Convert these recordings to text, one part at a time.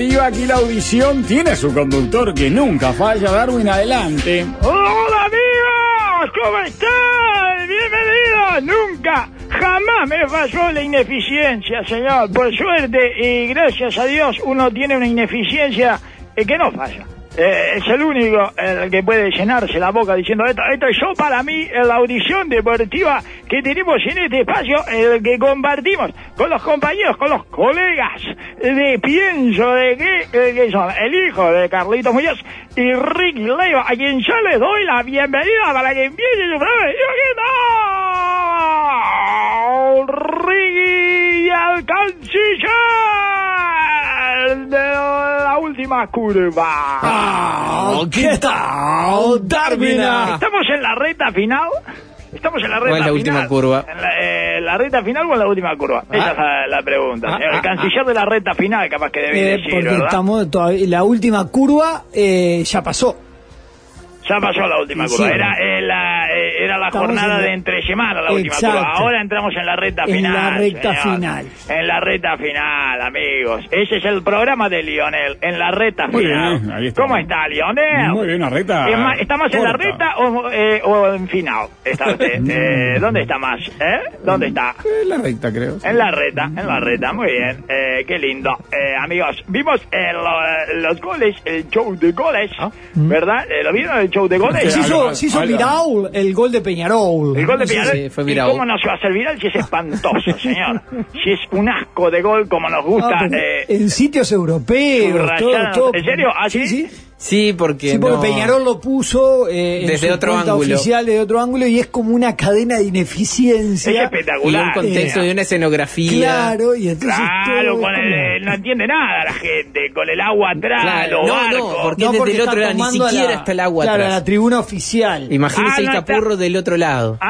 aquí la audición tiene su conductor que nunca falla. Darwin, adelante. ¡Hola amigos! ¿Cómo están? Bienvenidos. Nunca, jamás me falló la ineficiencia, señor. Por suerte y gracias a Dios uno tiene una ineficiencia eh, que no falla. Eh, es el único el que puede llenarse la boca diciendo esto. Esto es yo para mí la audición deportiva que tenemos en este espacio, el que compartimos con los compañeros, con los colegas de Pienso de que, eh, que son el hijo de Carlitos Muñoz y Ricky Leiva, a quien yo les doy la bienvenida para que empiece su programa. Y Ricky canciller de la última curva. Ah, ¿Qué tal, Darwin? Estamos en la recta final. Estamos en la recta ¿Cuál es la final. última curva? ¿En la, eh, la recta final o en la última curva? Esa es la, la pregunta. Ah, el ah, canciller de la recta final, capaz que debe Eh, decir, porque ¿verdad? estamos todavía, la última curva eh, ya pasó. Ya pasó la última Sí, curva. sí. Era, eh, la, la Estamos jornada en la- de entre semana la última. Ahora entramos en la recta En final. la recta señor. final. En la recta final, amigos. Ese es el programa de Lionel. En la recta Muy final. bien, ahí está. ¿Cómo está, Lionel? Muy bien, una recta Es más, ¿Está más en la recta o, eh, o en final? ¿Está usted? Eh, ¿Dónde está más? ¿Eh? ¿Dónde está? Eh, la recta, creo. En la reta, en la reta, muy bien, eh, qué lindo. Eh, amigos, vimos eh, lo- los goles, el show de goles, ¿verdad? Eh, ¿Lo vieron el show de goles? Sí, Se hizo, se viral el gol de Peñarol. El gol de Sí, Peñarol. sí, fue ¿Y viral. cómo no se va a hacer viral si es espantoso, señor? Si es un asco de gol como nos gusta. Ah, eh, en sitios europeos, todo, todo. ¿En serio? ¿Ah, sí? sí? Sí, porque, Sí, porque no- Peñarol lo puso eh, en Desde su otro cuenta ángulo. oficial de otro ángulo y es como una cadena de es ineficiencia. y espectacular. un contexto eh. de una escenografía. Claro, y entonces Claro, todo con es el, como- eh, no entiende nada la gente, con el agua atrás, Claro, los no, barcos. no, porque No, es porque desde el otro lado, ni siquiera la- está el agua claro, atrás. a la tribuna oficial. Imagínese Ah, el no está- capurro del otro lado.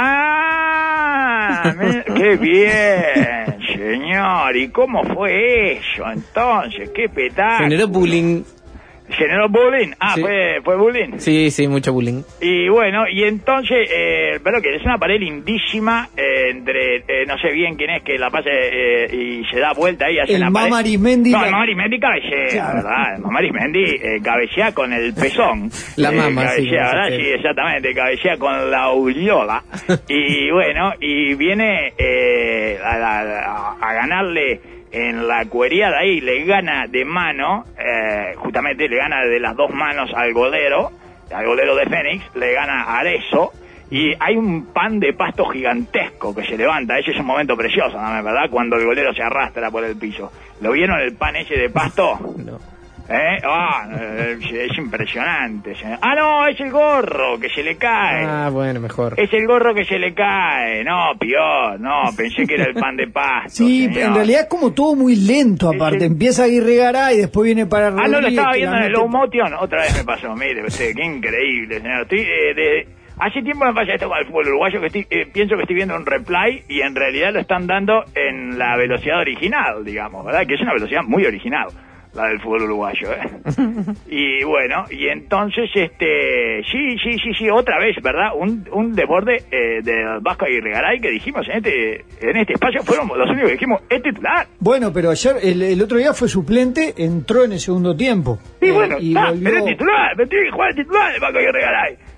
Ah, qué bien, señor. ¿Y cómo fue eso entonces? ¿Qué petáculo? Generó bullying. ¿Generó bullying? Ah, Sí. fue, fue bullying. Sí, sí, mucho bullying. Y bueno, y entonces, eh, pero que es una pared lindísima eh, entre, eh, no sé bien quién es que la pasa eh, y se da vuelta ahí hacia El la pared. Arismendi No, la- el Arismendi cabecea, Claro. ¿verdad? El Arismendi eh, cabecea con el pezón. La Eh, mama, sí, cabecea, como ¿verdad? Sí, exactamente, cabecea con la aureola. y bueno, y viene eh, a, a- a ganarle en la cueriada ahí, le gana de mano, eh, justamente le gana de las dos manos al golero, al golero de Fénix, le gana a Arezzo. Y hay un pan de pasto gigantesco que se levanta. Ese es un momento precioso, ¿no? ¿verdad? Cuando el golero se arrastra por el piso. ¿Lo vieron el pan ese de pasto? No. ¿Eh? Ah, eh, es impresionante. señor. Ah, no, es el gorro que se le cae. Ah, bueno, mejor. Es el gorro que se le cae. No, peor. No, pensé que era el pan de pasto. Sí, señor. en realidad es como todo muy lento aparte. Empieza Aguirre Garay y después viene para Ah, no lo Rodríguez, estaba viendo en el low motion. Otra vez me pasó. Mire usted, qué increíble, señor. Estoy, eh, de- Hace tiempo me pasa esto con el fútbol uruguayo que estoy, eh, pienso que estoy viendo un replay y en realidad lo están dando en la velocidad original, digamos, ¿verdad? Que es una velocidad muy original, la del fútbol uruguayo, ¿eh? y bueno, y entonces, este, sí, sí, sí, sí, otra vez, ¿verdad? Un, un desborde eh, del Vasco Aguirre Garay que dijimos en este, en este espacio, fueron los únicos que dijimos, es titular. Bueno, pero ayer, el, el otro día fue suplente, entró en el segundo tiempo. Sí, Eh, bueno, y volvió- pero es titular, pero tiene que jugar de titular el Vasco Aguirre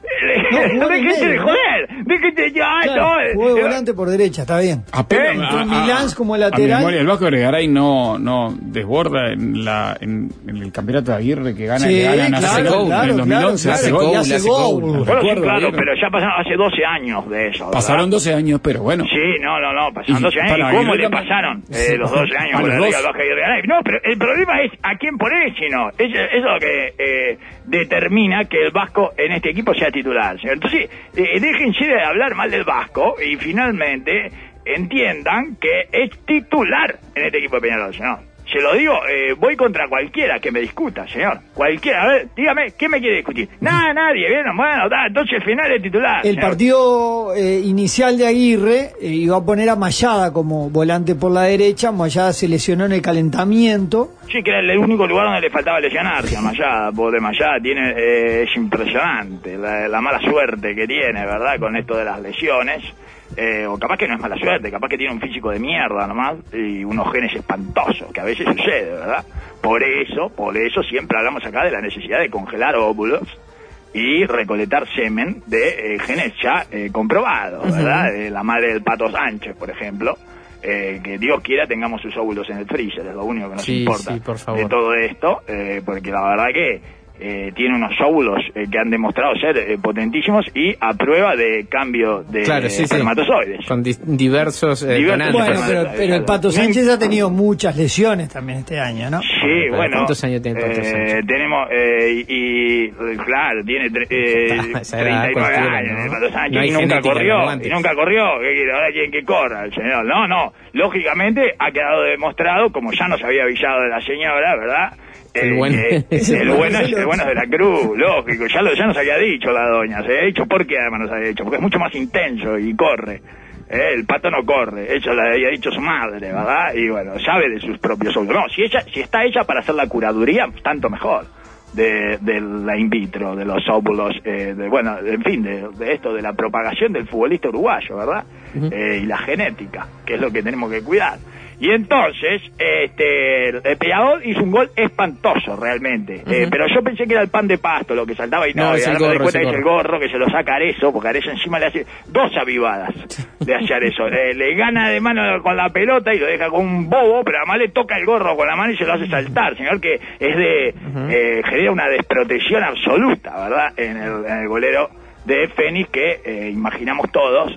Garay. jugó de Déjese de medio, ¿no? joder, déjese ya, Claro, no, jugó de eh, volante por derecha, está bien. Apenas Eh, a- con a- Milans como a lateral. memoria, el Vasco Gregaray no, no desborda en, la, en, en el campeonato de Aguirre que gana, Sí, le ganan claro, hace claro, en el 2011. claro, hace claro, gol. hace gol. gol. Bueno, sí, claro, pero ya pasaron hace 12 años de eso. ¿verdad? Pasaron 12 años, pero bueno. Sí, no, no, no, pasaron Y 12 años. ¿Y cómo Aguirre le también. pasaron eh, los 12 años A dos. Vasca Aguirre Garay? No, pero el problema es a quién poner, sino. Es, eso es lo que eh, determina que el Vasco en este equipo sea titular. Entonces, eh, déjense de hablar mal del Vasco y finalmente entiendan que es titular en este equipo de Peñarol, señor. Se lo digo, eh, voy contra cualquiera que me discuta, señor. Cualquiera. A ver, dígame, ¿qué me quiere discutir? Nada, nadie. Bien, bueno, da, entonces el final es titular. El señor. partido eh, inicial de Aguirre eh, iba a poner a Mayada como volante por la derecha. Mayada se lesionó en el calentamiento. Sí, que era el único lugar donde le faltaba lesionarse a Mayada. Pobre Mayada tiene, eh, es impresionante la, la mala suerte que tiene, ¿verdad? Con esto de las lesiones. Eh, o capaz que no es mala suerte, capaz que tiene un físico de mierda nomás y unos genes espantosos, que a veces sucede, ¿verdad? Por eso, por eso siempre hablamos acá de la necesidad de congelar óvulos y recolectar semen de eh, genes ya eh, comprobados, ¿verdad? De la madre del Pato Sánchez, por ejemplo. eh, que Dios quiera tengamos sus óvulos en el freezer, es lo único que nos Sí, importa sí, por favor. de todo esto, eh, porque la verdad que eh, tiene unos óvulos eh, que han demostrado ser eh, potentísimos y a prueba de cambio de Claro, sí, sí. espermatozoides. Con diversos eh, Diversos. Bueno, pero, pero el Pato Sánchez ha tenido muchas lesiones también este año, ¿no? Sí, Pero bueno. ¿cuántos años tiene Pato eh, Sánchez? Tenemos, eh, y, y, claro, tiene tre- eh, Ah, esa edad 39 cualquiera, años, ¿no? el Pato Sánchez, No y nunca corrió, y nunca corrió, ¿qué quiere? Ahora quieren que corra el señor. No, no, lógicamente ha quedado demostrado, como ya nos había avisado de la señora, ¿verdad? El Eh, bueno que es el bueno. el bueno de la cruz, lógico, ya, lo, ya nos había dicho la doña, se había dicho por qué además nos había dicho, porque es mucho más intenso y corre. Eh, el pato no corre, eso le había dicho su madre, ¿verdad? Y bueno, sabe de sus propios óvulos. No, si ella, si está ella para hacer la curaduría, tanto mejor. De, de la in vitro, de los óvulos, eh, de, bueno, en fin, de, de esto, de la propagación del futbolista uruguayo, ¿verdad? Eh, y la genética, que es lo que tenemos que cuidar. Y entonces, este, el Peñarol hizo un gol espantoso realmente. Eh, pero yo pensé que era el pan de pasto lo que saltaba y no, No, y es el ahora me doy gorro, cuenta es que es el gorro que se lo saca Arezo, porque Arezo encima le hace dos avivadas de hacer eso. Eh, le gana de mano con la pelota y lo deja con un bobo, pero además le toca el gorro con la mano y se lo hace saltar, señor, que es de, eh, genera una desprotección absoluta, ¿verdad? En el, en el golero de Fénix que eh, imaginamos todos.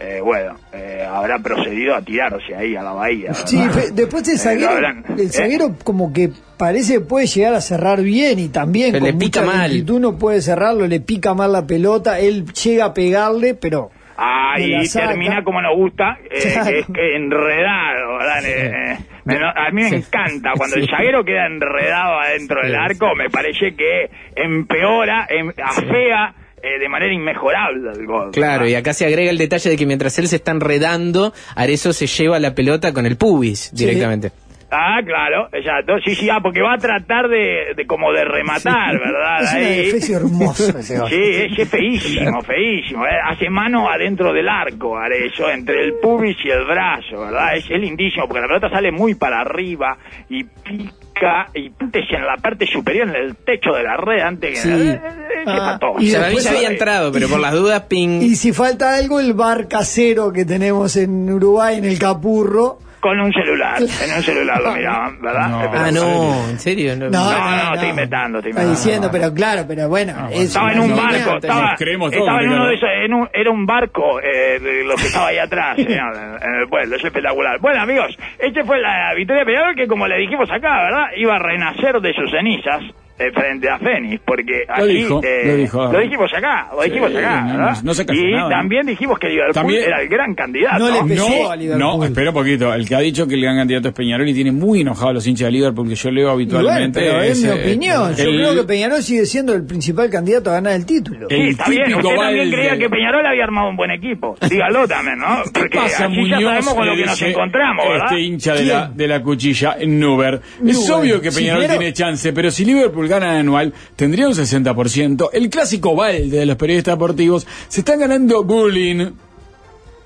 Eh, bueno, eh, habrá procedido a tirarse ahí a la bahía. Sí, después el Eh, zaguero, habrán- el ¿eh? zaguero como que parece que puede llegar a cerrar bien y también Se con le pica mucha mal. lentitud no puede cerrarlo, le pica mal la pelota, él llega a pegarle, pero Ah, y termina como nos gusta, eh, Claro. que es que enredado, ¿verdad? Me- no, a mí me Sí. encanta cuando el zaguero queda enredado adentro del arco, me parece que empeora, em- afea eh, de manera inmejorable el gol. Claro, ¿verdad? y acá se agrega el detalle de que mientras él se está enredando, Arezo se lleva la pelota con el pubis Sí. Ah, claro, exacto. Sí, sí, ah, porque va a tratar de, de como de rematar, ¿verdad? es una Ahí. defensa hermosa ese. Sí, es, es feísimo, feísimo. eh. Hace mano adentro del arco, Arezzo, entre el pubis y el brazo, ¿verdad? Es, es lindísimo porque la pelota sale muy para arriba y pica y en la parte superior, en el techo de la red, antes que... Sí. eh, eh, Ah, y después- ya había entrado, pero por las dudas, ping. Y si falta algo, el bar casero que tenemos en Uruguay, en el Capurro. Con un celular, en un celular lo miraban, ¿verdad? No. Eh, pero- Ah, no, ¿en serio? No, No, No, no, estoy inventando, estoy Está inventando. diciendo, pero claro, pero bueno. Ah, es Estaba en un barco, estaba, creemos todo, estaba en uno de esos, en un- era un barco eh, de lo que estaba ahí atrás, señor, en, en el pueblo, es espectacular. Bueno, amigos, esta fue la victoria de Peñarol que, como le dijimos acá, ¿verdad? Iba a renacer de sus cenizas eh, frente a Fénix, porque aquí dijo, eh, lo dijo. lo dijimos acá, lo Sí, dijimos acá, no, no- no se y nada, ¿no? también dijimos que Liverpool También- era el gran candidato. No le pesó No, a Liverpool. no, espera un poquito. El que ha dicho que el gran candidato es Peñarol y tiene muy enojado a los hinchas de Liverpool, que yo leo Y bueno, habitualmente. pero es mi eh, opinión. Yo el- creo que Peñarol sigue siendo el principal candidato a ganar el título. el Sí, está bien. típico Usted también creía que Peñarol había armado un buen equipo. Dígalo también, ¿no? Porque ¿Qué pasa, así ya Muñoz? sabemos con lo que nos encontramos, ¿verdad? Este hincha de la, de la cuchilla, Nuber. Es obvio que Peñarol tiene chance, pero si Liverpool gana anual, tendría un 60%. El clásico balde de los periodistas deportivos se están ganando bullying.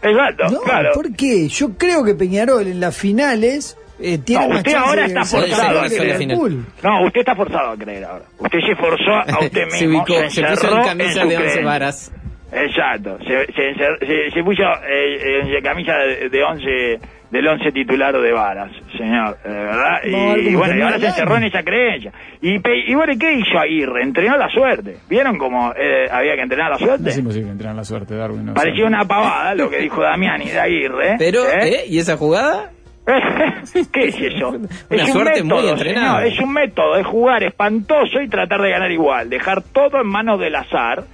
Exacto, No, claro. ¿por qué? Yo creo que Peñarol en las finales eh, tiene No, usted ahora está forzado a creer. No, usted está forzado a creer ahora. Usted se forzó a usted mismo. se ubicó, se, puso en camisa de once varas. Exacto, se, se, encer- se- se puso eh, en camisa de, de once del once titular de varas, señor, eh, ¿verdad? Y, bueno, y ahora se encerró en esa creencia. Y, y bueno, ¿qué hizo Aguirre? Entrenó la suerte. ¿Vieron cómo eh, había que entrenar la No suerte? es imposible entrar en la suerte, Darwin. no Parecía sabe. una pavada lo que dijo Damiani de Aguirre. Pero, ¿eh? ¿eh? ¿Y esa jugada? ¿Qué es eso? Una es un suerte método, muy entrenada. señor, es un método de jugar espantoso y tratar de ganar igual. Dejar todo en manos del azar,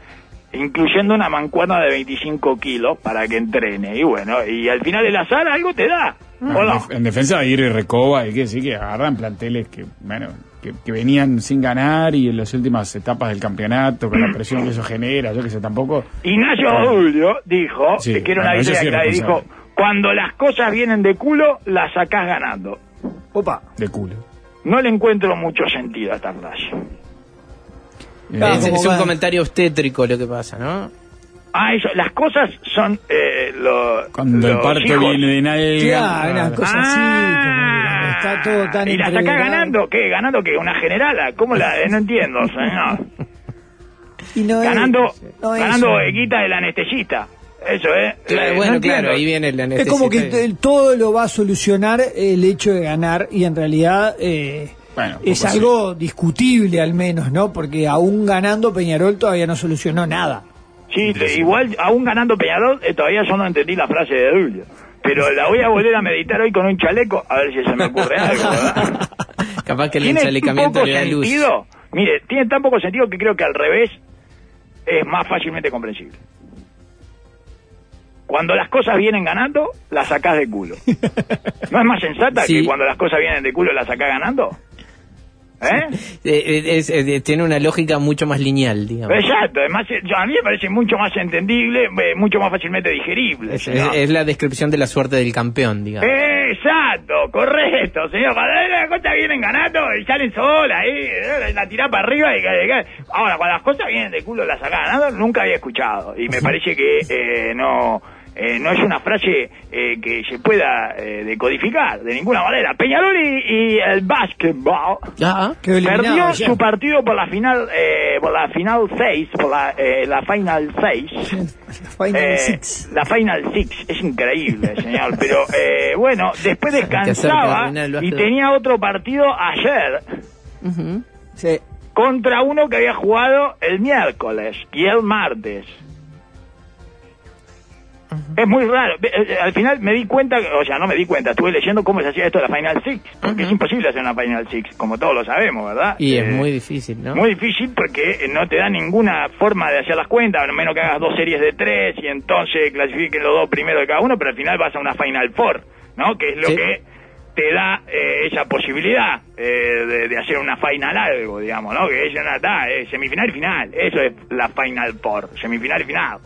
incluyendo una mancuerna de 25 kilos para que entrene. Y bueno, y al final el azar algo te da. ¿O Ah, en, no? def- en defensa de Aguirre y Recoba, hay que decir que agarran planteles que, bueno, que, que venían sin ganar y en las últimas etapas del campeonato, con la presión que eso genera, yo que sé, tampoco. Ignacio Julio dijo, Sí, que era una bueno, idea sí clara, y dijo, cuando las cosas vienen de culo, las sacás ganando. Opa. De culo. No le encuentro mucho sentido a esta frase. Ah, es, un comentario obstétrico lo que pasa, ¿no? Ah, eso, las cosas son eh, lo, Cuando el parto hijos. viene de nalga. Claro, una cosa así, como cuando está todo tan ¿Y la entreverado. ganando? ¿Qué? ¿Ganando qué? ¿Una generala? ¿Cómo la...? eh, No entiendo, señor. Y no es- ganando no es ganando eh, guita del anestesista. Eso, ¿eh? Claro, Eh, bueno, no claro, ahí viene el Es como que anestesista. todo lo va a solucionar el hecho de ganar y en realidad eh, Bueno, es algo discutible al menos, ¿no? Porque aún ganando Peñarol todavía no solucionó nada. Sí, igual, aún ganando Peñarol, eh, todavía yo no entendí la frase de Dulio. Pero la voy a volver a meditar hoy con un chaleco, a ver si se me ocurre algo, ¿verdad? Capaz que el tiene enchalecamiento le da luz. sentido. Mire, tiene tan poco sentido que creo que al revés es más fácilmente comprensible. Cuando las cosas vienen ganando, las sacás de culo. ¿No es más sensata Sí. que cuando las cosas vienen de culo las sacás ganando? ¿Eh? Es- tiene una lógica mucho más lineal, digamos. Exacto, además a mí me parece mucho más entendible, eh, mucho más fácilmente digerible. Es, la descripción de la suerte del campeón, digamos. Exacto, correcto, señor. Cuando las cosas vienen ganando y salen solas, eh, la tirá para arriba y y- Ahora, cuando las cosas vienen de culo la sacás ganando, nunca había escuchado. Y me parece que eh, no eh, no es una frase eh, que se pueda eh, decodificar de ninguna manera. Peñarol y, y el básquetbol Ah, perdió ya. su partido por la final, eh, por la final 6, por la, eh, la final 6. Final Eh, Six. la Final Six es increíble, señor. Pero eh, bueno, después descansaba y tenía otro partido ayer. Sí. contra uno que había jugado el miércoles y el martes. Es muy raro. Ve- eh, Al final me di cuenta, o sea, no me di cuenta, estuve leyendo cómo se hacía esto de la Final Six, porque es imposible hacer una Final Six, como todos lo sabemos, ¿verdad? Y es Eh, muy difícil, ¿no? muy difícil porque no te da ninguna forma de hacer las cuentas, a menos que hagas dos series de tres y entonces clasifiquen los dos primeros de cada uno, pero al final vas a una Final Four, ¿no? Que es lo Sí. que te da eh, esa posibilidad eh, de, de hacer una final algo, digamos, ¿no? Que es una da, eh, semifinal y final, eso es la Final Four, semifinal y final.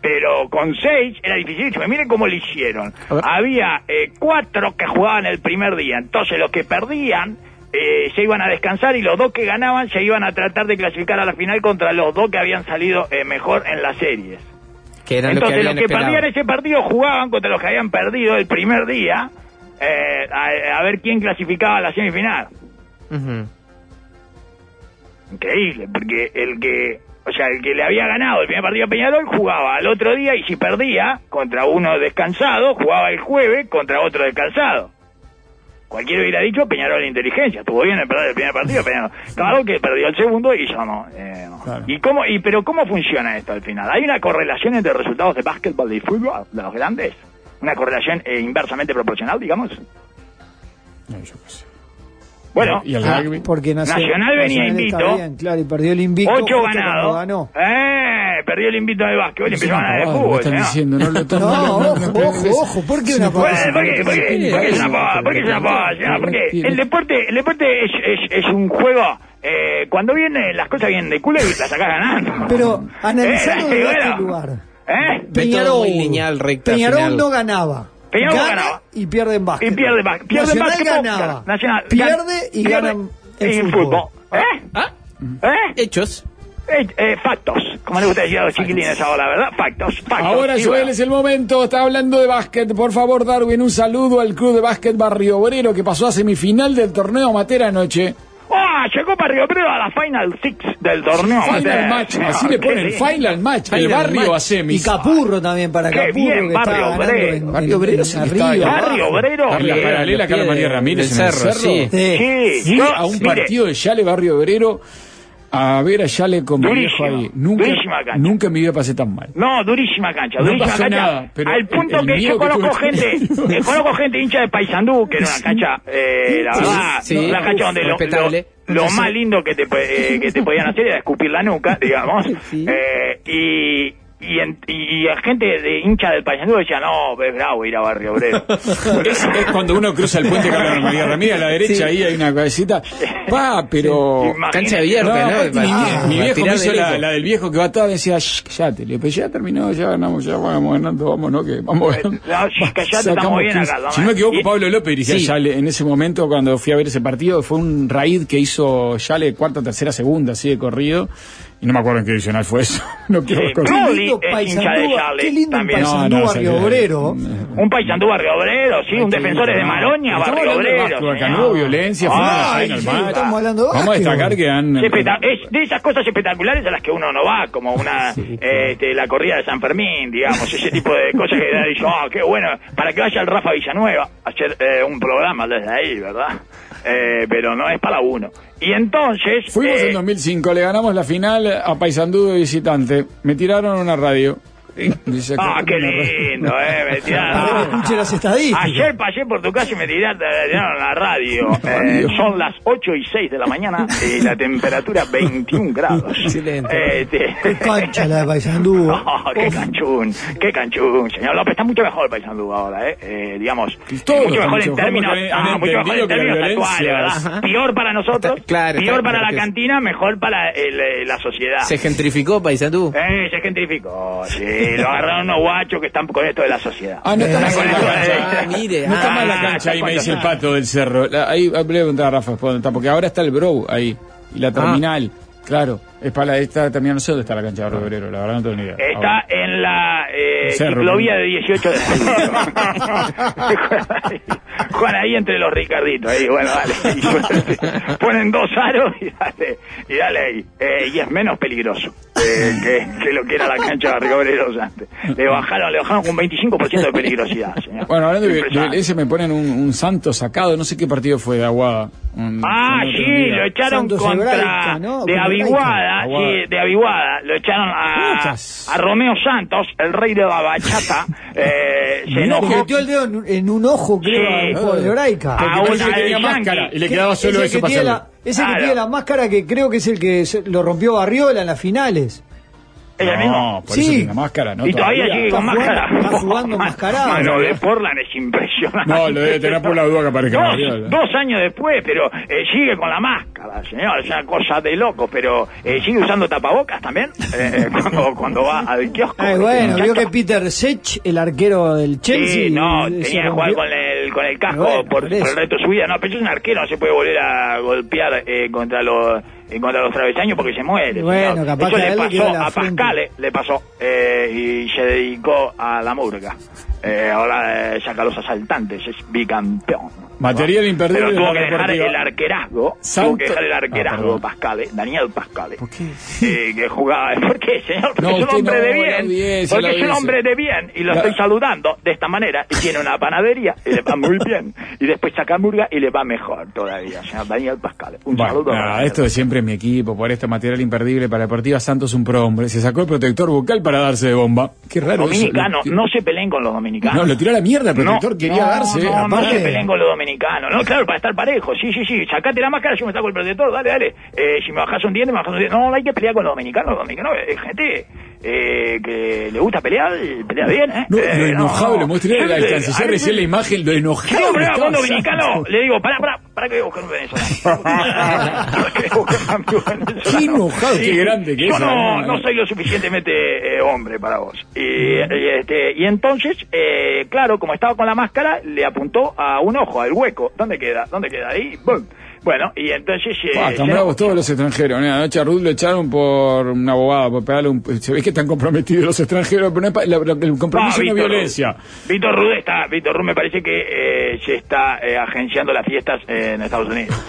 Pero con seis era dificilísimo. Miren cómo lo hicieron. Había eh, cuatro que jugaban el primer día. Entonces los que perdían eh, se iban a descansar y los dos que ganaban se iban a tratar de clasificar a la final contra los dos que habían salido eh, mejor en las series. Que eran lo que Entonces los que esperado. perdían ese partido jugaban contra los que habían perdido el primer día eh, a, a ver quién clasificaba a la semifinal. Increíble, porque el que, o sea, el que le había ganado el primer partido a Peñarol jugaba al otro día y si perdía contra uno descansado, jugaba el jueves contra otro descansado. Cualquiera hubiera dicho Peñarol inteligencia, estuvo bien en perder el primer partido, Peñarol. Claro que perdió el segundo y yo no. eh, no. Claro. ¿Y cómo, y pero cómo funciona esto al final? ¿Hay una correlación entre resultados de básquetbol y fútbol de los grandes? ¿Una correlación eh, inversamente proporcional, digamos? No, yo qué sé. Bueno, ¿Y el Ah, rugby? porque Nacional, Nacional venía Nacional invicto. bien, claro, y perdió el invicto. ocho ganados. ganó. Eh, perdió el invito de básquetbol y Es empezó a ganar de fútbol. están diciendo, no lo están- No, ojo, ojo, ¿por qué es una pavada? ¿por qué? ¿Por qué? ¿Por qué es una pavada? ¿Por qué es una pavada? Porque el deporte, el deporte es, es, es un juego. Eh, cuando viene, las cosas vienen de culo y las sacas ganando. Pero analizando Eh, desde bueno. este lugar. ¿Eh? Muy lineal, recta Peñarol final. no ganaba. Peñarol Gana ganaba. y pierde en básquet. Y pierde, ba- pierde Nacional básquetbol, ganaba. Nacional pierde y pierde gana y en fútbol. ¿Eh? Ah, ¿Eh? hechos. Eh, eh, factos, como le gusta decir a los chiquilines ahora, ¿verdad? Factos, factos. Ahora, Y Joel, bueno. es el momento. Está hablando de básquet. Por favor, Darwin, un saludo al club de básquet Barrio Obrero que pasó a semifinal del torneo amateur anoche. ¡Ah! llegó para Río Pero a la Final Six del torneo. Final match, Señor, así le ponen, final match. El barrio match. a semis. Y Capurro también para Qué Capurro bien, que Barrio Obrero. en, Barrio Obrero en. Barrio Obrero. En la paralela, pie María Ramírez del en el cerro, cerro. sí. Sí. A un partido de Yale Barrio Obrero a ver a Yale con mi viejo Durísimo, ahí. Nunca, durísima cancha. nunca en mi vida pasé tan mal. No, durísima cancha, No durísima pasó cancha. nada, pero al punto el- el que yo que conozco gente, eh, conozco gente hincha de Paysandú, que era una cancha, eh, la verdad, sí, una cancha donde lo, respetable. lo- lo más lindo que te, eh, que te podían hacer era escupir la nuca, digamos. Sí. Eh, y, y, en- y, y la gente de hincha del Paysandú decía, no, es bravo ir a Barrio Obrero. Es, es cuando uno cruza el puente Carlos María Ramírez a la derecha, ahí hay una cabecita. Pa, pero. Imagínate. Cancha abierta, No, mi, Ah, viejo me hizo de la, del viejo que va atrás decía, "Shh, callate. Le dije, ya terminó, ya ganamos, ya vamos ganando, vamos, ¿no? Que vamos no, callate, estamos bien 15. acá. Si no me equivoco, Y- Pablo López dirigía Sí. Yale en ese momento cuando fui a ver ese partido. Fue un raid que hizo Yale cuarta, tercera, segunda, así de corrido. Y no me acuerdo en qué edicional fue eso. No quiero Sí, recordar. Qué lindo Charlie qué lindo también. Paysandú No, no, barrio obrero. Un paisandú barrio obrero, sí, un Qué defensores de Estamos barrio obrero. no hubo violencia, Ay, sí, estamos hablando de Vamos a destacar que han... Es de esas cosas espectaculares a las que uno no va, como una eh, este, la corrida de San Fermín, digamos, ese tipo de cosas que dice, oh, qué bueno, para que vaya el Rafa Villanueva a hacer eh, un programa desde ahí, ¿verdad? Eh, pero no es para uno. Y entonces... Fuimos eh, en 2005, le ganamos la final a Paysandú de visitante. Me tiraron una radio. Dice Ah, qué lindo, eh, me tiraron. las estadísticas. Ayer pasé por tu casa y me tiraron, la radio. Eh, son las 8 y 6 de la mañana y la temperatura 21 grados. Excelente. Eh, te- Qué cancha la de Paysandú. Oh, qué canchún, qué canchún, señor López. Está mucho mejor el Paysandú ahora, ¿eh? Eh, digamos, Todo mucho mejor en términos, ah, mucho mejor en términos actuales, es- ¿verdad? Peor para nosotros, Está- claro, peor está- para la cantina, mejor para el, eh, la sociedad. Se gentrificó Paysandú. Eh, se gentrificó, sí, lo agarraron unos guachos que están con esto de la sociedad. Ah, no está mal la cancha. Ah, mire, No está ah, mal la cancha, ahí me dice el ah. pato del cerro. La- Ahí le voy a preguntar a Rafa porque ahora está el Bro ahí. Y la terminal, claro. Es para la, esta terminal, no sé dónde está la cancha de Barrio Obrero, la verdad no tengo ni idea. Está en la eh, de 18 de julio. Juan ahí entre los Ricarditos, ahí, bueno, dale. Y ponen dos aros y dale, y dale ahí. Eh, y es menos peligroso eh, que, que lo que era la cancha de Barrio antes. Le bajaron, le bajaron con 25% de peligrosidad, señor. Bueno, hablando de, de ese me ponen un, un santo sacado, no sé qué partido fue de Aguada. Un- Ah, sí, día. lo echaron Santos contra Hebraica, ¿no? de Aviguada, sí, de Aviguada, lo echaron a, a Romeo Santos, el rey de la bachata, eh, se enojó. metió el dedo en, en un ojo, creo, Sí. Hebraica. Ah, Porque que tenía máscara y le Que- quedaba solo ese la- Ese que Claro. tiene la máscara que creo que es el que lo rompió Barriola en las finales. ¿Es el mismo? No, por Sí. eso tiene la máscara, ¿no? y todavía sigue Está con jugando- máscara. está jugando enmascarado. Mano de Portland es impresionante. No, lo debe tener por la duda que aparezca Dos, Barriola. dos años después, pero eh, sigue con la máscara, señor. Es una cosa de loco, pero eh, sigue usando tapabocas también eh, cuando, cuando va al kiosco. Ay, Este bueno, vio que Peter Sech, el arquero del Chelsea. Sí, no, tenía que jugar con el, con el casco Bueno, por, el resto de su vida. No, pero es un arquero, no se puede volver a golpear eh, contra los eh, contra los travesaños porque se muere. Bueno, capaz Eso que a le pasó a frente. Pascale, le pasó, eh, y se dedicó a la murga. Eh, ahora eh, saca a los asaltantes, es bicampeón. Material imperdible Pero tuvo que dejar el arquerazgo, Santo- tuvo que dejar el Ah, arquerazgo. Pascale, Daniel Pascale. ¿Por qué? Eh, que jugaba. ¿Por qué, señor? Porque No, es un hombre no, de bien. porque es un hombre de bien. Y lo La- estoy saludando de esta manera. Y tiene una panadería y le va muy bien. Y después saca hamburga y le va mejor todavía, señor Daniel Pascale. Un Bueno, saludo. nada, esto de siempre es mi equipo, por este material imperdible para Deportiva Santos un pro hombre. Se sacó el protector bucal para darse de bomba. Qué raro eso. Dominicano, Lo- no se peleen con los dominicanos. No, lo tiró a la mierda el protector, No, quería no, darse. No, no aparte. se peleen con los dominicanos. No, claro, para estar parejo. Sí, sí, sí. Sacate la máscara, yo me saco el protector. Dale, dale. Eh, si me bajas un diente, me bajas un diente. No, no hay que pelear con los dominicanos. Los dominicanos es gente eh, que le gusta pelear pelea bien, ¿eh? No, Eh, lo enojado, no. le mostré al canciller recién la imagen, lo enojado. Yo peleaba con dominicano, le digo, pará, pará, pará que voy a buscar un venezolano. Qué enojado, qué grande que yo es, no, ¿no? no soy lo suficientemente eh, hombre para vos. Y, y, este, y entonces, eh, claro, como estaba con la máscara, le apuntó a un ojo, al hueco. ¿Dónde queda? ¿Dónde queda? Ahí, ¡bum! Bueno, y entonces... eh, Ah, están bravos todos los extranjeros. ¿no? Anoche a Ruth lo echaron por una bobada, por pegarle un... Se ve que están comprometidos los extranjeros, pero no es pa- la- la- el compromiso Ah, no es violencia. Rudd. Víctor Rudd está, Víctor Rudd me parece que eh, se está eh, agenciando las fiestas eh, en Estados Unidos.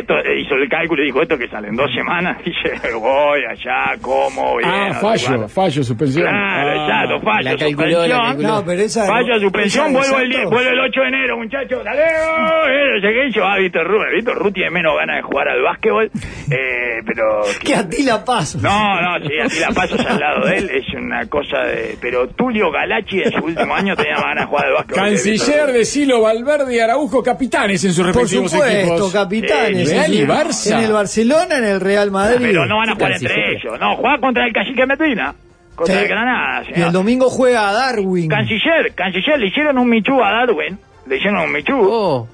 Esto, eh, hizo el cálculo y dijo esto que salen dos semanas. Dice, voy allá, como, bien. Ah, no sé fallo, fallo, suspensión. Claro, Ah. exacto, fallo, La calculó, la suspensión. calculó. No, pero esa. Fallo, suspensión, vuelvo el, vuelvo el 8 de enero, muchachos, dale, oh, eh, qué hizo, ah, Víctor Víctor Rudd tiene menos ganas de jugar al básquetbol, eh, pero... Que a ti la paso. No, no, sí, aquí la pasos al lado de él, es una cosa de... Pero Tulio Galachi en su último año tenía más ganas de jugar al básquetbol. que Víctor Canciller de Silo, Valverde y Araujo, capitanes en sus Por respectivos supuesto, equipos. capitanes. Sí, Real y En- Barça. En el Barcelona, en el Real Madrid. Pero no van a jugar entre sí. ellos, no, juega contra el Cacique Medina, contra Sí. el Granada, Y el señor. domingo juega a Darwin. Canciller, Canciller, le hicieron un Michu a Darwin, le hicieron un Michu. Oh,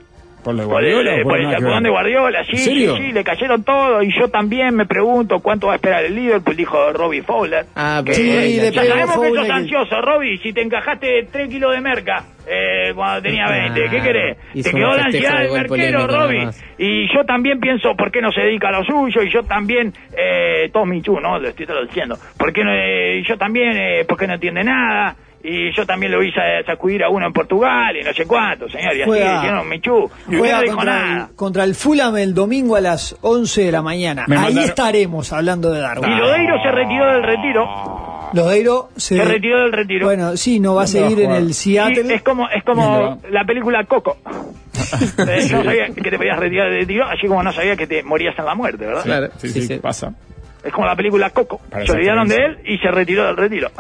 ¿Por lo de Por el, Guardiola por por el que chapuzón ver? de Guardiola, sí, ¿En sí, sí, le cayeron todos. Y yo también me pregunto cuánto va a esperar el Liverpool, dijo Robbie Fowler. Ah, Que- pero Sí, le la- ya sabemos que Fowler sos que- ansioso, Robbie. Si te encajaste 3 kilos de merca eh, cuando tenía 20, ¿qué Ah, querés? hizo Te quedó la ansiedad de del merquero, Robbie. Y yo también pienso, ¿por qué no se dedica a lo suyo? Y yo también, eh, todo Michu, ¿no? Lo estoy traduciendo. ¿Por qué no, eh, yo también, eh, ¿por qué no entiende nada? Y yo también lo hice a sacudir a uno en Portugal y no sé cuánto, señor. Y así, Juega- diciendo, Michu. Y usted Juega no dijo contra nada. el, contra el Fulham el domingo a las 11 de la mañana. Me Ahí mandaron- estaremos hablando de Y Darwin. Lodeiro se retiró del retiro. Lodeiro se, Se retiró del retiro. Bueno, sí, no va a ¿Dónde va a seguir en el Sí, Seattle. es como, es ¿Dónde como la película Coco. Eh, yo no sabía que te podías retirar del retiro, así como no sabía que te morías en la muerte, ¿verdad? Claro, Sí, sí, sí, sí. pasa. Es como la película Coco. Se olvidaron de él y se retiró del retiro.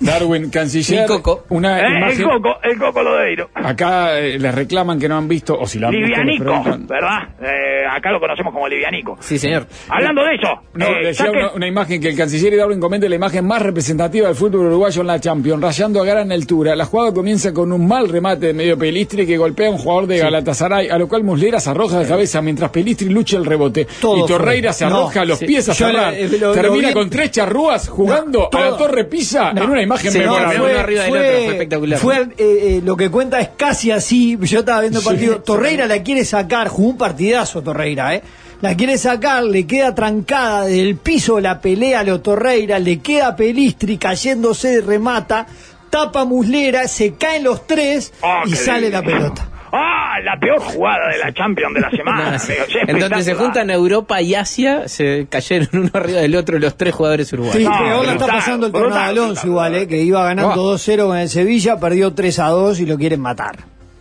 Darwin, canciller. Coco. Una Eh, el imagen. Coco, el Coco Lodeiro. Acá eh, les reclaman que no han visto, o si lo han visto, Livianico, preguntan. ¿verdad? Eh, acá lo conocemos como Livianico. Sí, señor. Hablando de eso, No, eh, decía una, una imagen que el canciller y Darwin comenta la imagen más representativa del fútbol uruguayo en la Champions, rayando a gran altura. La jugada comienza con un mal remate de medio Pelistri que golpea a un jugador de Galatasaray, a lo cual Muslera se arroja de cabeza mientras Pelistri lucha el rebote. Todo y Torreira fue. se arroja No, a los sí. pies a cerrar. le- lo- lo Termina con tres charrúas jugando No, a la. Torre Pisa en una imagen Sí, no, memorable. fue- uno arriba del otro, fue espectacular. fue, eh, eh, lo que cuenta es casi así. Yo estaba viendo el Sí, partido. sí. Torreira la quiere sacar. Jugó un partidazo Torreira, ¿eh? La quiere sacar, le queda trancada del piso la pelea a lo Torreira, le queda Pelistri cayéndose, remata, tapa Muslera, se caen los tres Ah, y sale la pelota. Ah, la peor jugada de la Champions de la semana. Nada, sí. amigo. Sí, En donde se juntan Europa y Asia, se cayeron uno arriba del otro los tres jugadores Sí, uruguayos. No, peor la está pasando el brutal, tornado Alonso brutal, igual. ¿eh? que iba ganando Ah. 2-0 con el Sevilla, perdió 3-2 y lo quieren matar.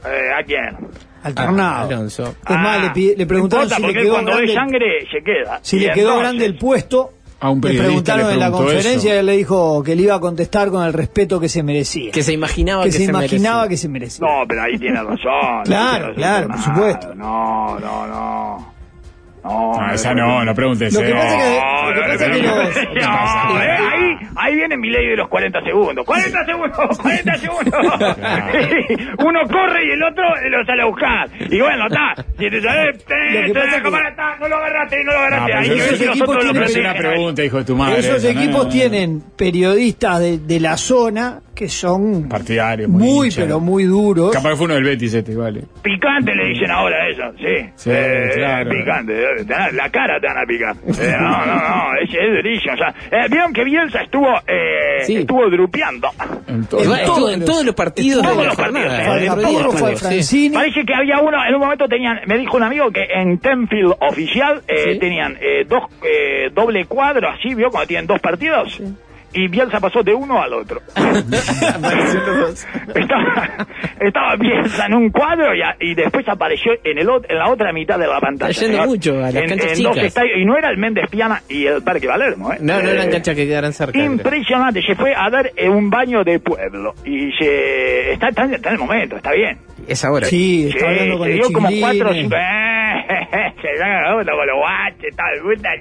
Eh, ¿A quién? Al tornado. Alonso. Es más, le, le preguntaron no importa, si le quedó cuando grande, ve sangre se queda. si Y le quedó entonces- grande el puesto. A un le periodista preguntaron le en la conferencia eso. y él le dijo que le iba a contestar con el respeto que se merecía. Que se imaginaba que que, se, se imaginaba merecía. que se merecía. No, pero ahí tiene razón. Claro, No claro, por supuesto. No, no, no. No, No, esa no, no preguntes. Lo que eh. que- No, lo que no, pasa no, que no, los- no, eh, ahí, ahí viene mi ley de los 40 segundos. 40 segundos, 40 segundos. Uno corre y el otro lo sale a buscar. Y bueno, está. Si te sale, que- cámara está, no lo agarraste, no lo No, agarraste. pero Ahí esos equipos tienen- Es una protegen. pregunta, hijo de tu madre. Esos equipos tienen periodistas de, de la zona que son Partidarios, muy pero muy duros. Capaz que fue uno del Betis este, vale. Picante le dicen ahora a eso, sí. Sí, Eh, claro. Picante, eh, la cara te van a picar. Eh, no, no, no, es, es durísimo. O sea, eh, Vieron que Bielsa estuvo, eh, Sí. estuvo drupeando. En todo- estuvo todos en los- todos los partidos todos de la los partidos, eh, fue sí. Francini. Parece que había uno, en un momento tenían, me dijo un amigo que en Tenfield oficial eh, Sí. tenían eh, dos eh, doble cuadro, así, ¿vio? Cuando tienen dos partidos. Y Bielsa pasó de uno al otro. estaba, estaba Bielsa en un cuadro y, a- y después apareció en, el, en la otra mitad de la pantalla. Está yendo señor. mucho a las En- canchas en dos chicas. estadios. y no era el Méndez Piana y el Parque Valermo, ¿eh? No, no Eh, eran canchas que quedaran cerca. Impresionante, se fue a dar eh, un baño de pueblo y se está, está, está en el momento, está bien. Es ahora. Sí, está Sí, hablando con se el dio como cuatro o chiquilín. cinco. Eh, se da con los guaches,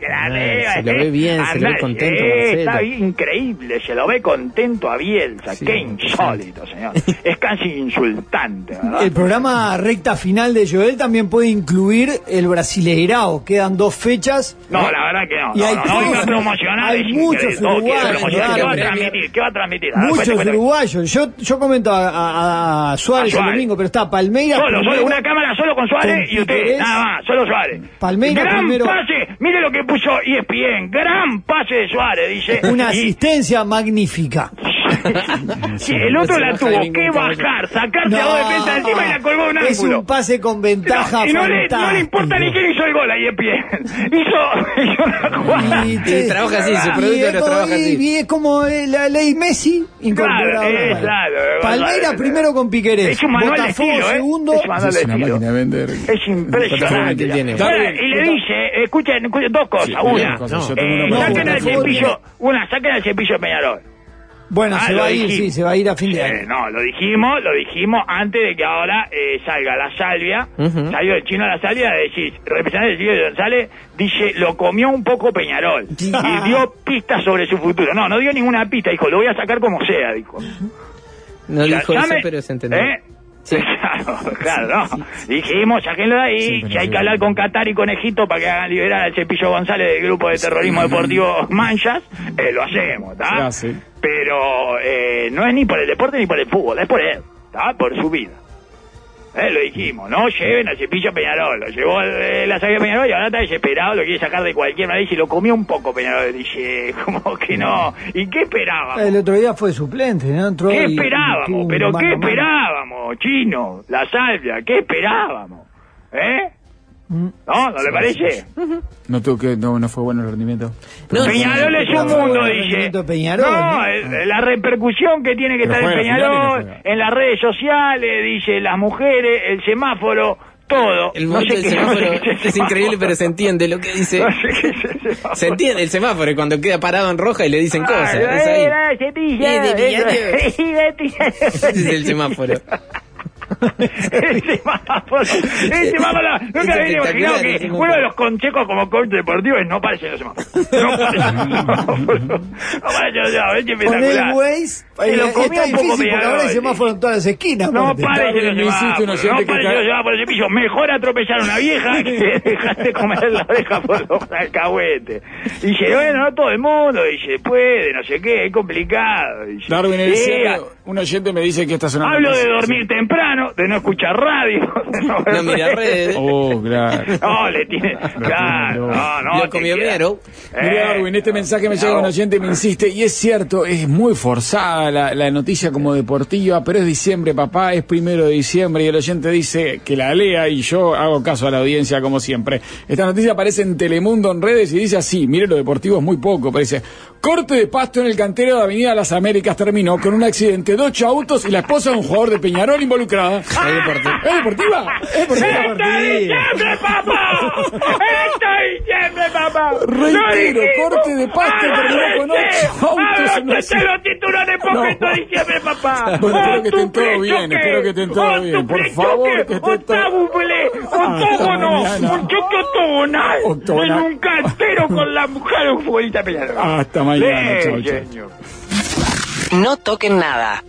que la Ah, arriba, se lo eh. ve bien, se lo ve Andá, contento, sí, Marcelo. Está bien, increíble, se lo ve contento a Bielsa. Sí, Qué insólito, señor. es casi insultante, ¿verdad? El programa recta final de Joel también puede incluir el Brasileirao. Quedan dos fechas. No, la verdad que no. Y no, hay no, no, todos- hay promocionar. muchos uruguayos. ¿Qué va a transmitir? ¿Qué va a transmitir? A ver, Muchos uruguayos. Yo, yo comento a, a- a Suárez, A el domingo, pero está Palmeiras. Solo, solo, una cámara solo con Suárez Con y usted, nada más, solo Suárez. Palmeiras Gran primero. pase, mire lo que puso ESPN, gran pase de Suárez, dice. Una Y- asistencia magnífica. Sí, el otro la de tuvo que bajar, sacarse a dos defensas encima y la colgó un es ángulo. un pase con ventaja y no le, no le importa ni quién hizo el gol a E ESPN. Hizo, jugada. Y, trabaja así, su producto es lo como- trabaja y- así. y es como eh, la ley Messi incorporada. Claro, eh, Bueno. claro, Palmeiras González. primero con Piquerés. Es un manual de Botafogo estilo, ¿eh? segundo. Es de Es una estilo. máquina de vender. Es impresionante. ¿Qué tiene? Ahora, y le dice, escuchen, dos cosas. Una, eh, saquen al cepillo, una, saquen al cepillo Peñarol. Bueno, Ah, se va a ir, sí, se va a ir a fin de Eh, año. no, lo dijimos, lo dijimos antes de que ahora eh, salga la salvia, salió el chino a la salvia, decís, representante del Silvio González, dice, lo comió un poco Peñarol, Sí. y dio pistas sobre su futuro. No, no dio ninguna pista, dijo, lo voy a sacar como sea, dijo. No dijo eso, pero se entendió. ¿eh? Claro, claro, no. Dijimos, saquenlo de ahí. Sí, si hay sí. que hablar con Qatar y con Egipto para que hagan liberar al Cepillo González del grupo de terrorismo deportivo Manchas, eh, lo hacemos, ¿está? Hace. Pero eh, no es ni por el deporte ni por el fútbol, es por él, ¿está? Por su vida. Eh, lo dijimos, no lleven al Cepillo a Peñarol. Lo llevó eh, la saga de Peñarol y ahora está desesperado, lo quiere sacar de cualquier manera y lo comió un poco Peñarol. Dice, como que no. ¿Y qué esperábamos? El otro día fue suplente, ¿no? Entró ¿Qué y- esperábamos? ¿Pero qué a esperábamos, chino? La salvia, ¿qué esperábamos? ¿Eh? ¿No? ¿No le parece? No, tuvo que, no, no fue bueno el rendimiento. No, Peñarol es un mundo, dice. Peñarol, no, la repercusión que tiene que Pero estar en Peñarol, en las redes sociales, dice las mujeres, el semáforo, todo. El No sé del qué- no sé semáforo es increíble, pero se entiende lo que dice. No sé es. Se entiende el semáforo y cuando queda parado en roja y le dicen cosas. Ay, Es ahí. es el semáforo. El semáforo. El semáforo. Nunca Es había imaginado que el uno de los consejos como coach deportivo es no parecen los semáforos. No semáforos. No parecen los semáforos. Es el espectacular. Se lo está un poco ahora hay sí. semáforo en todas las esquinas. No parecen los semáforos. oyente No está- los semáforos. Cepillo. Mejor atropellar a una vieja que dejarte comer la oreja por los alcahuetes. Dice, bueno, no todo el mundo. Dice, puede, no sé qué, es complicado. Dice, Darwin, el "Eh, cierre, un oyente me dice que está sonando. Hablo de dormir temprano, de no escuchar radio, de no ver No mira redes. Oh, claro. No, le tiene. Claro, no, no. Lo comió Miero. Mira, Eh, Darwin, este mensaje me llega un oyente y me insiste, y es cierto, es muy forzada la, la noticia como deportiva, pero es diciembre, papá, es primero de diciembre, y el oyente dice que la lea, y yo hago caso a la audiencia como siempre. Esta noticia aparece en Telemundo en redes y dice así, mire lo deportivo es muy poco, pero dice, corte de pasto en el cantero de Avenida Las Américas terminó con un accidente de ocho autos y la esposa de un jugador de Peñarol involucrada. ¿Es deportiva? ¿Es deportiva? ¿Es deportiva? ¡Esto es diciembre, papá! ¡Esto es diciembre, papá! Reitero, corte de pasto terminó con ocho autos en una ¡Ábrase los titulares porque No. esto es diciembre, papá! Bueno, espero que estén todo Octuple bien, espero que estén todo bien. Por favor, que esté todo- octábuple, Hasta octógono, un choque octogonal, en un cantero con la mujer de un futbolista Peñarol. Hasta mañana, chau. señor. No toquen nada.